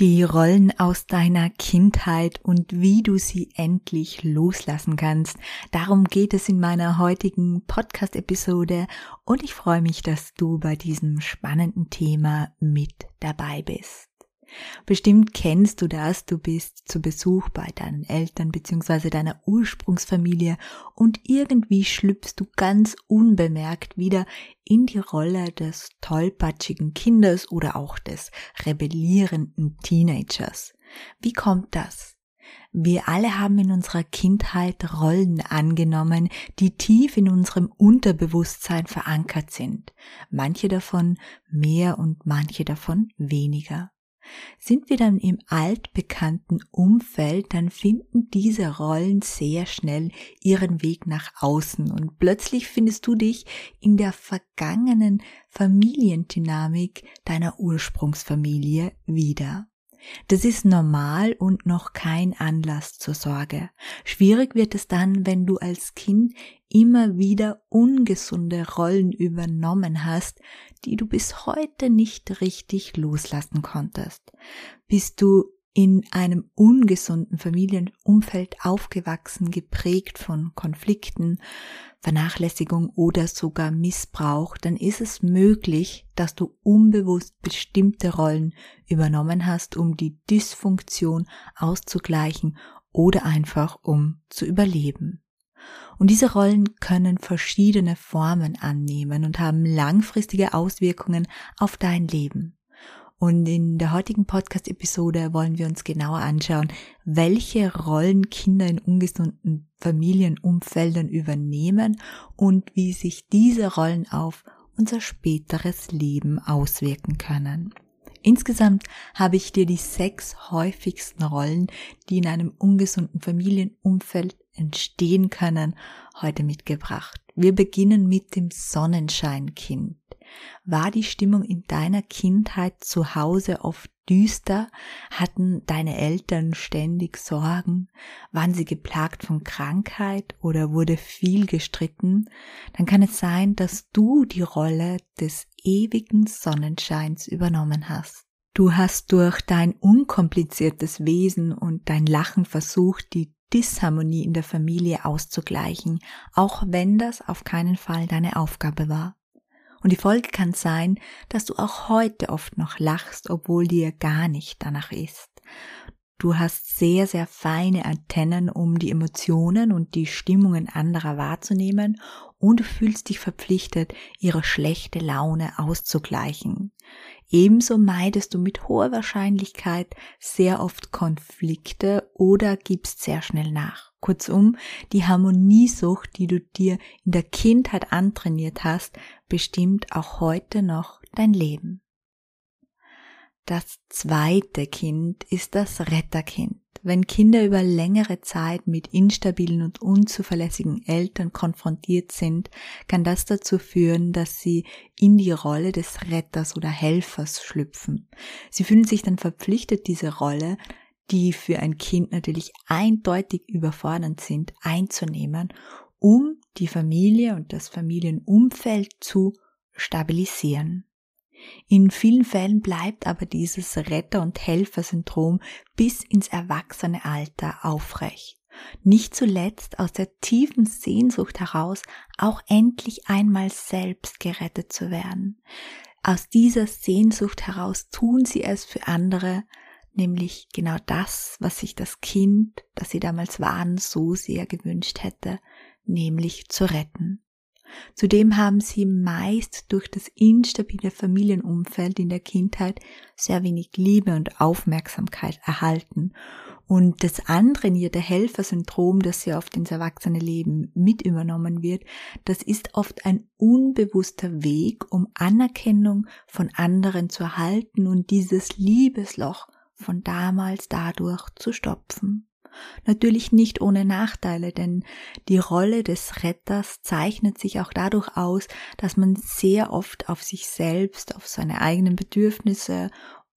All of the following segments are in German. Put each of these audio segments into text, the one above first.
Die Rollen aus deiner Kindheit und wie du sie endlich loslassen kannst. Darum geht es in meiner heutigen Podcast-Episode und ich freue mich, dass du bei diesem spannenden Thema mit dabei bist. Bestimmt kennst du das, du bist zu Besuch bei deinen Eltern bzw. deiner Ursprungsfamilie und irgendwie schlüpfst du ganz unbemerkt wieder in die Rolle des tollpatschigen Kindes oder auch des rebellierenden Teenagers. Wie kommt das? Wir alle haben in unserer Kindheit Rollen angenommen, die tief in unserem Unterbewusstsein verankert sind. Manche davon mehr und manche davon weniger. Sind wir dann im altbekannten Umfeld, dann finden diese Rollen sehr schnell ihren Weg nach außen und plötzlich findest du dich in der vergangenen Familiendynamik deiner Ursprungsfamilie wieder. Das ist normal und noch kein Anlass zur Sorge. Schwierig wird es dann, wenn du als Kind immer wieder ungesunde Rollen übernommen hast, die du bis heute nicht richtig loslassen konntest. Bist du in einem ungesunden Familienumfeld aufgewachsen, geprägt von Konflikten, Vernachlässigung oder sogar Missbrauch, dann ist es möglich, dass du unbewusst bestimmte Rollen übernommen hast, um die Dysfunktion auszugleichen oder einfach um zu überleben. Und diese Rollen können verschiedene Formen annehmen und haben langfristige Auswirkungen auf dein Leben. Und in der heutigen Podcast-Episode wollen wir uns genauer anschauen, welche Rollen Kinder in ungesunden Familienumfeldern übernehmen und wie sich diese Rollen auf unser späteres Leben auswirken können. Insgesamt habe ich dir die sechs häufigsten Rollen, die in einem ungesunden Familienumfeld entstehen können, heute mitgebracht. Wir beginnen mit dem Sonnenscheinkind. War die Stimmung in deiner Kindheit zu Hause oft düster? Hatten deine Eltern ständig Sorgen? Waren sie geplagt von Krankheit oder wurde viel gestritten? Dann kann es sein, dass du die Rolle des ewigen Sonnenscheins übernommen hast. Du hast durch dein unkompliziertes Wesen und dein Lachen versucht, die Disharmonie in der Familie auszugleichen, auch wenn das auf keinen Fall deine Aufgabe war. Und die Folge kann sein, dass du auch heute oft noch lachst, obwohl dir gar nicht danach ist. Du hast sehr, sehr feine Antennen, um die Emotionen und die Stimmungen anderer wahrzunehmen und du fühlst dich verpflichtet, ihre schlechte Laune auszugleichen. Ebenso meidest du mit hoher Wahrscheinlichkeit sehr oft Konflikte oder gibst sehr schnell nach. Kurzum, die Harmoniesucht, die du dir in der Kindheit antrainiert hast, bestimmt auch heute noch dein Leben. Das zweite Kind ist das Retterkind. Wenn Kinder über längere Zeit mit instabilen und unzuverlässigen Eltern konfrontiert sind, kann das dazu führen, dass sie in die Rolle des Retters oder Helfers schlüpfen. Sie fühlen sich dann verpflichtet, diese Rolle, die für ein Kind natürlich eindeutig überfordernd sind, einzunehmen, um die Familie und das Familienumfeld zu stabilisieren. In vielen Fällen bleibt aber dieses Retter- und Helfersyndrom bis ins erwachsene Alter aufrecht. Nicht zuletzt aus der tiefen Sehnsucht heraus, auch endlich einmal selbst gerettet zu werden. Aus dieser Sehnsucht heraus tun sie es für andere, nämlich genau das, was sich das Kind, das sie damals waren, so sehr gewünscht hätte, nämlich zu retten. Zudem haben sie meist durch das instabile Familienumfeld in der Kindheit sehr wenig Liebe und Aufmerksamkeit erhalten. Und das antrainierte Helfersyndrom, das ja oft ins Erwachsene-Leben mit übernommen wird, das ist oft ein unbewusster Weg, um Anerkennung von anderen zu erhalten und dieses Liebesloch von damals dadurch zu stopfen. Natürlich nicht ohne Nachteile, denn die Rolle des Retters zeichnet sich auch dadurch aus, dass man sehr oft auf sich selbst, auf seine eigenen Bedürfnisse,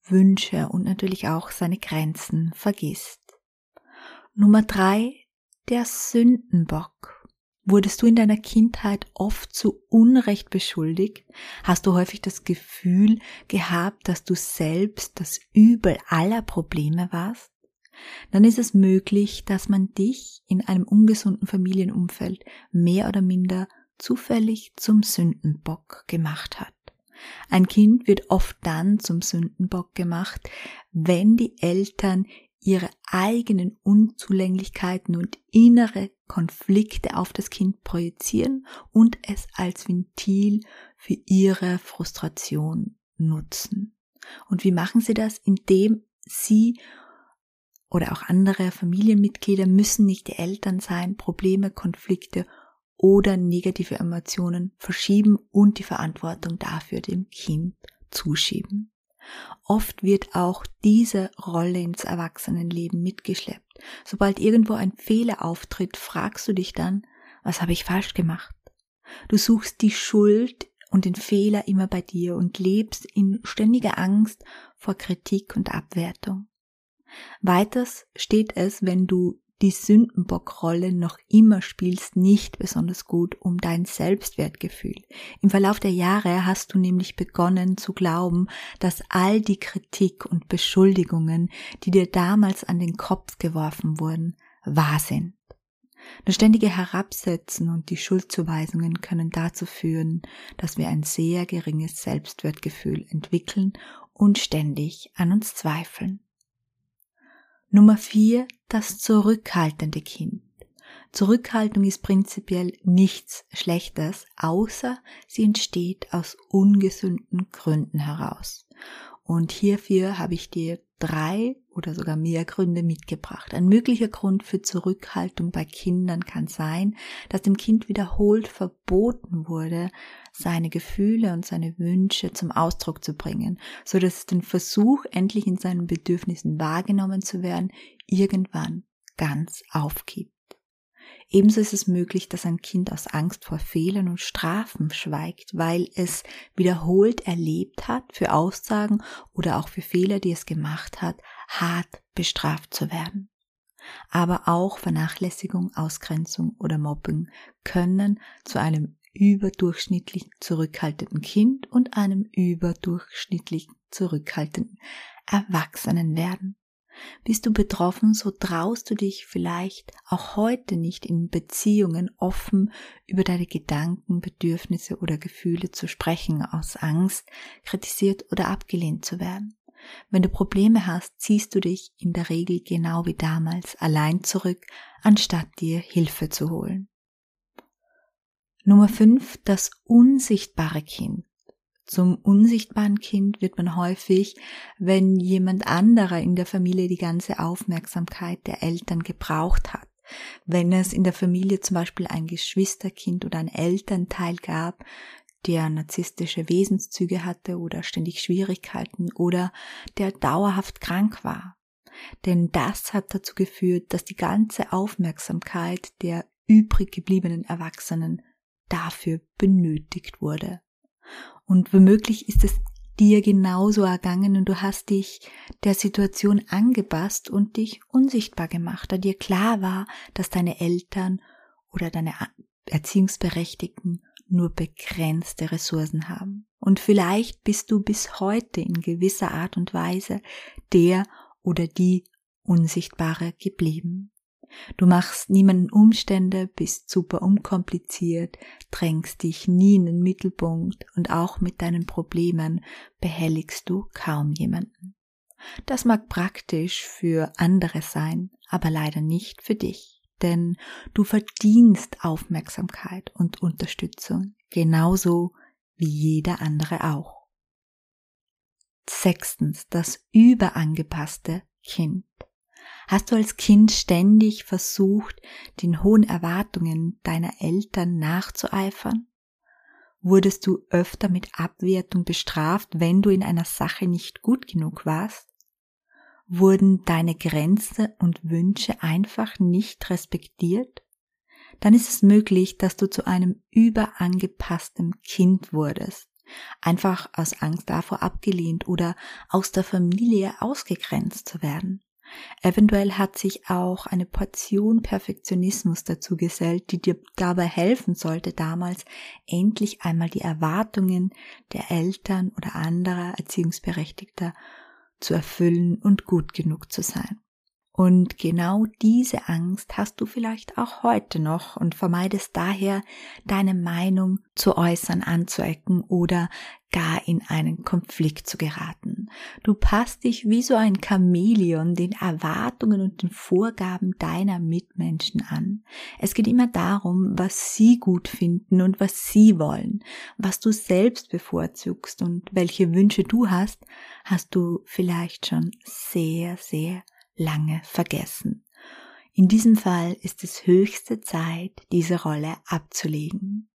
Wünsche und natürlich auch seine Grenzen vergisst. Nummer drei, der Sündenbock. Wurdest du in deiner Kindheit oft zu Unrecht beschuldigt? Hast du häufig das Gefühl gehabt, dass du selbst das Übel aller Probleme warst? Dann ist es möglich, dass man dich in einem ungesunden Familienumfeld mehr oder minder zufällig zum Sündenbock gemacht hat. Ein Kind wird oft dann zum Sündenbock gemacht, wenn die Eltern ihre eigenen Unzulänglichkeiten und innere Konflikte auf das Kind projizieren und es als Ventil für ihre Frustration nutzen. Und wie machen sie das? Indem sie oder auch andere Familienmitglieder müssen nicht die Eltern sein, Probleme, Konflikte oder negative Emotionen verschieben und die Verantwortung dafür dem Kind zuschieben. Oft wird auch diese Rolle ins Erwachsenenleben mitgeschleppt. Sobald irgendwo ein Fehler auftritt, fragst du dich dann, was habe ich falsch gemacht? Du suchst die Schuld und den Fehler immer bei dir und lebst in ständiger Angst vor Kritik und Abwertung. Weiters steht es, wenn du die Sündenbockrolle noch immer spielst, nicht besonders gut um dein Selbstwertgefühl. Im Verlauf der Jahre hast du nämlich begonnen zu glauben, dass all die Kritik und Beschuldigungen, die dir damals an den Kopf geworfen wurden, wahr sind. Das ständige Herabsetzen und die Schuldzuweisungen können dazu führen, dass wir ein sehr geringes Selbstwertgefühl entwickeln und ständig an uns zweifeln. Nummer vier, das zurückhaltende Kind. Zurückhaltung ist prinzipiell nichts Schlechtes, außer sie entsteht aus ungesunden Gründen heraus. Und hierfür habe ich dir drei oder sogar mehr Gründe mitgebracht. Ein möglicher Grund für Zurückhaltung bei Kindern kann sein, dass dem Kind wiederholt verboten wurde, seine Gefühle und seine Wünsche zum Ausdruck zu bringen, so dass es den Versuch, endlich in seinen Bedürfnissen wahrgenommen zu werden, irgendwann ganz aufgibt. Ebenso ist es möglich, dass ein Kind aus Angst vor Fehlern und Strafen schweigt, weil es wiederholt erlebt hat, für Aussagen oder auch für Fehler, die es gemacht hat, hart bestraft zu werden. Aber auch Vernachlässigung, Ausgrenzung oder Mobbing können zu einem überdurchschnittlich zurückhaltenden Kind und einem überdurchschnittlich zurückhaltenden Erwachsenen werden. Bist du betroffen, so traust du dich vielleicht auch heute nicht in Beziehungen offen über deine Gedanken, Bedürfnisse oder Gefühle zu sprechen, aus Angst, kritisiert oder abgelehnt zu werden. Wenn du Probleme hast, ziehst du dich in der Regel genau wie damals allein zurück, anstatt dir Hilfe zu holen. Nummer 5. Das unsichtbare Kind. Zum unsichtbaren Kind wird man häufig, wenn jemand anderer in der Familie die ganze Aufmerksamkeit der Eltern gebraucht hat. Wenn es in der Familie zum Beispiel ein Geschwisterkind oder ein Elternteil gab, der narzisstische Wesenszüge hatte oder ständig Schwierigkeiten oder der dauerhaft krank war. Denn das hat dazu geführt, dass die ganze Aufmerksamkeit der übrig gebliebenen Erwachsenen dafür benötigt wurde. Und womöglich ist es dir genauso ergangen und du hast dich der Situation angepasst und dich unsichtbar gemacht, da dir klar war, dass deine Eltern oder deine Erziehungsberechtigten nur begrenzte Ressourcen haben. Und vielleicht bist du bis heute in gewisser Art und Weise der oder die Unsichtbare geblieben. Du machst niemanden Umstände, bist super unkompliziert, drängst dich nie in den Mittelpunkt und auch mit deinen Problemen behelligst du kaum jemanden. Das mag praktisch für andere sein, aber leider nicht für dich, denn du verdienst Aufmerksamkeit und Unterstützung, genauso wie jeder andere auch. Sechstens, das überangepasste Kind. Hast du als Kind ständig versucht, den hohen Erwartungen deiner Eltern nachzueifern? Wurdest du öfter mit Abwertung bestraft, wenn du in einer Sache nicht gut genug warst? Wurden deine Grenzen und Wünsche einfach nicht respektiert? Dann ist es möglich, dass du zu einem überangepassten Kind wurdest, einfach aus Angst davor abgelehnt oder aus der Familie ausgegrenzt zu werden. Eventuell hat sich auch eine Portion Perfektionismus dazu gesellt, die dir dabei helfen sollte, damals endlich einmal die Erwartungen der Eltern oder anderer Erziehungsberechtigter zu erfüllen und gut genug zu sein. Und genau diese Angst hast du vielleicht auch heute noch und vermeidest daher, deine Meinung zu äußern, anzuecken oder gar in einen Konflikt zu geraten. Du passt dich wie so ein Chamäleon den Erwartungen und den Vorgaben deiner Mitmenschen an. Es geht immer darum, was sie gut finden und was sie wollen, was du selbst bevorzugst und welche Wünsche du hast, hast du vielleicht schon sehr, sehr lange vergessen. In diesem Fall ist es höchste Zeit, diese Rolle abzulegen.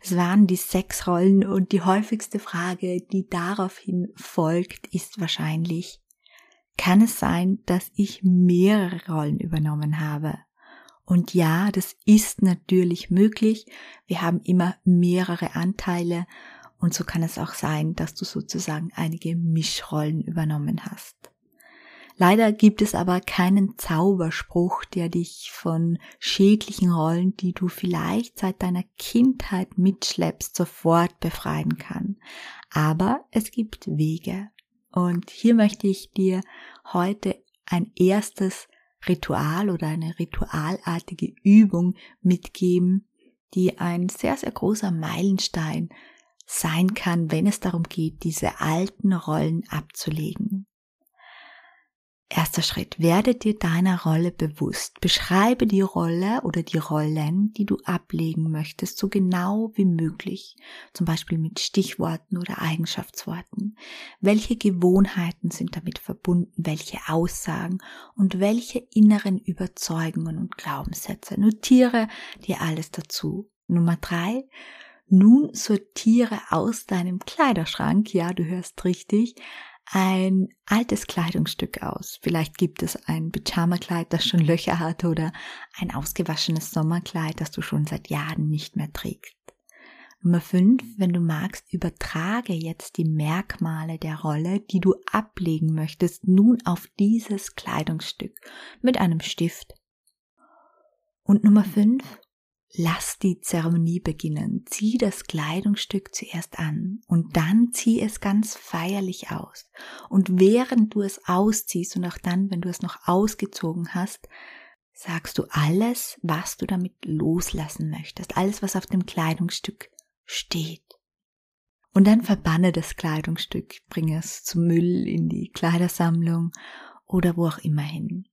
Das waren die sechs Rollen und die häufigste Frage, die daraufhin folgt, ist wahrscheinlich, kann es sein, dass ich mehrere Rollen übernommen habe? Und ja, das ist natürlich möglich. Wir haben immer mehrere Anteile und so kann es auch sein, dass du sozusagen einige Mischrollen übernommen hast. Leider gibt es aber keinen Zauberspruch, der dich von schädlichen Rollen, die du vielleicht seit deiner Kindheit mitschleppst, sofort befreien kann. Aber es gibt Wege. Und hier möchte ich dir heute ein erstes Ritual oder eine ritualartige Übung mitgeben, die ein sehr, sehr großer Meilenstein sein kann, wenn es darum geht, diese alten Rollen abzulegen. Erster Schritt, werde dir deiner Rolle bewusst. Beschreibe die Rolle oder die Rollen, die du ablegen möchtest, so genau wie möglich. Zum Beispiel mit Stichworten oder Eigenschaftsworten. Welche Gewohnheiten sind damit verbunden? Welche Aussagen und welche inneren Überzeugungen und Glaubenssätze? Notiere dir alles dazu. Nummer drei. Nun sortiere aus deinem Kleiderschrank, ja, du hörst richtig, ein altes Kleidungsstück aus. Vielleicht gibt es ein Pyjamakleid, das schon Löcher hat oder ein ausgewaschenes Sommerkleid, das du schon seit Jahren nicht mehr trägst. Nummer 5, wenn du magst, übertrage jetzt die Merkmale der Rolle, die du ablegen möchtest, nun auf dieses Kleidungsstück mit einem Stift. Und Nummer 5, Lass die Zeremonie beginnen. Zieh das Kleidungsstück zuerst an und dann zieh es ganz feierlich aus. Und während du es ausziehst und auch dann, wenn du es noch ausgezogen hast, sagst du alles, was du damit loslassen möchtest. Alles, was auf dem Kleidungsstück steht. Und dann verbanne das Kleidungsstück, bringe es zum Müll in die Kleidersammlung oder wo auch immer hin.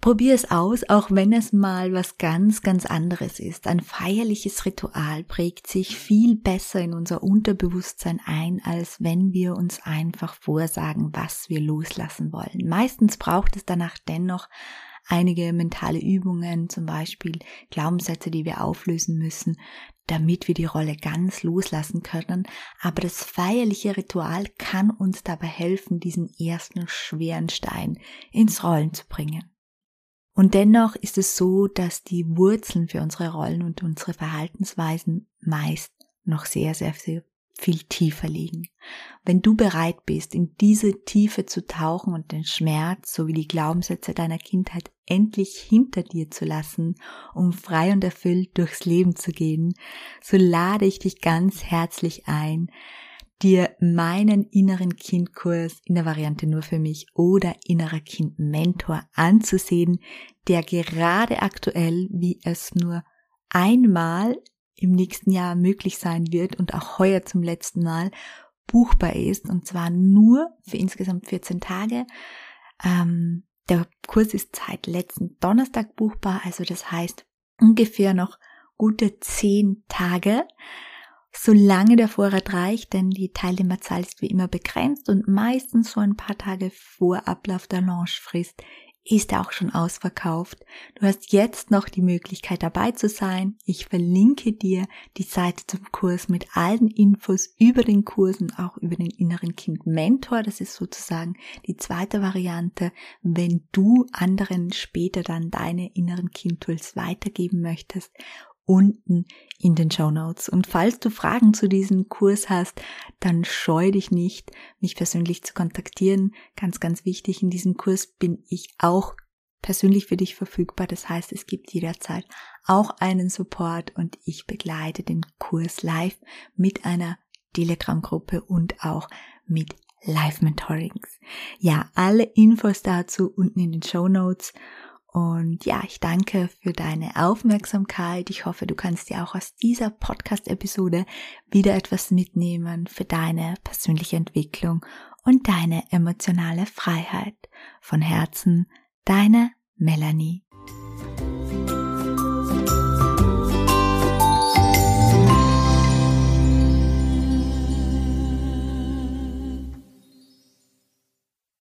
Probier es aus, auch wenn es mal was ganz, ganz anderes ist. Ein feierliches Ritual prägt sich viel besser in unser Unterbewusstsein ein, als wenn wir uns einfach vorsagen, was wir loslassen wollen. Meistens braucht es danach dennoch einige mentale Übungen, zum Beispiel Glaubenssätze, die wir auflösen müssen, damit wir die Rolle ganz loslassen können. Aber das feierliche Ritual kann uns dabei helfen, diesen ersten schweren Stein ins Rollen zu bringen. Und dennoch ist es so, dass die Wurzeln für unsere Rollen und unsere Verhaltensweisen meist noch sehr, sehr, sehr viel tiefer liegen. Wenn du bereit bist, in diese Tiefe zu tauchen und den Schmerz sowie die Glaubenssätze deiner Kindheit endlich hinter dir zu lassen, um frei und erfüllt durchs Leben zu gehen, so lade ich dich ganz herzlich ein, dir meinen inneren Kindkurs in der Variante nur für mich oder innerer Kind Mentor anzusehen, der gerade aktuell, wie es nur einmal im nächsten Jahr möglich sein wird und auch heuer zum letzten Mal buchbar ist und zwar nur für insgesamt 14 Tage. Ähm, der Kurs ist seit letzten Donnerstag buchbar, also das heißt ungefähr noch gute 10 Tage solange der Vorrat reicht, denn die Teilnehmerzahl ist wie immer begrenzt und meistens so ein paar Tage vor Ablauf der Launchfrist ist auch schon ausverkauft. Du hast jetzt noch die Möglichkeit dabei zu sein. Ich verlinke dir die Seite zum Kurs mit allen Infos über den Kurs und auch über den inneren Kind Mentor. Das ist sozusagen die zweite Variante, wenn du anderen später dann deine inneren Kind Tools weitergeben möchtest unten in den Show Notes. Und falls du Fragen zu diesem Kurs hast, dann scheu dich nicht, mich persönlich zu kontaktieren. Ganz, ganz wichtig, in diesem Kurs bin ich auch persönlich für dich verfügbar. Das heißt, es gibt jederzeit auch einen Support und ich begleite den Kurs live mit einer Telegram-Gruppe und auch mit Live-Mentorings. Ja, alle Infos dazu unten in den Show Notes. Und ja, ich danke für deine Aufmerksamkeit. Ich hoffe, du kannst dir auch aus dieser Podcast-Episode wieder etwas mitnehmen für deine persönliche Entwicklung und deine emotionale Freiheit. Von Herzen, deine Melanie.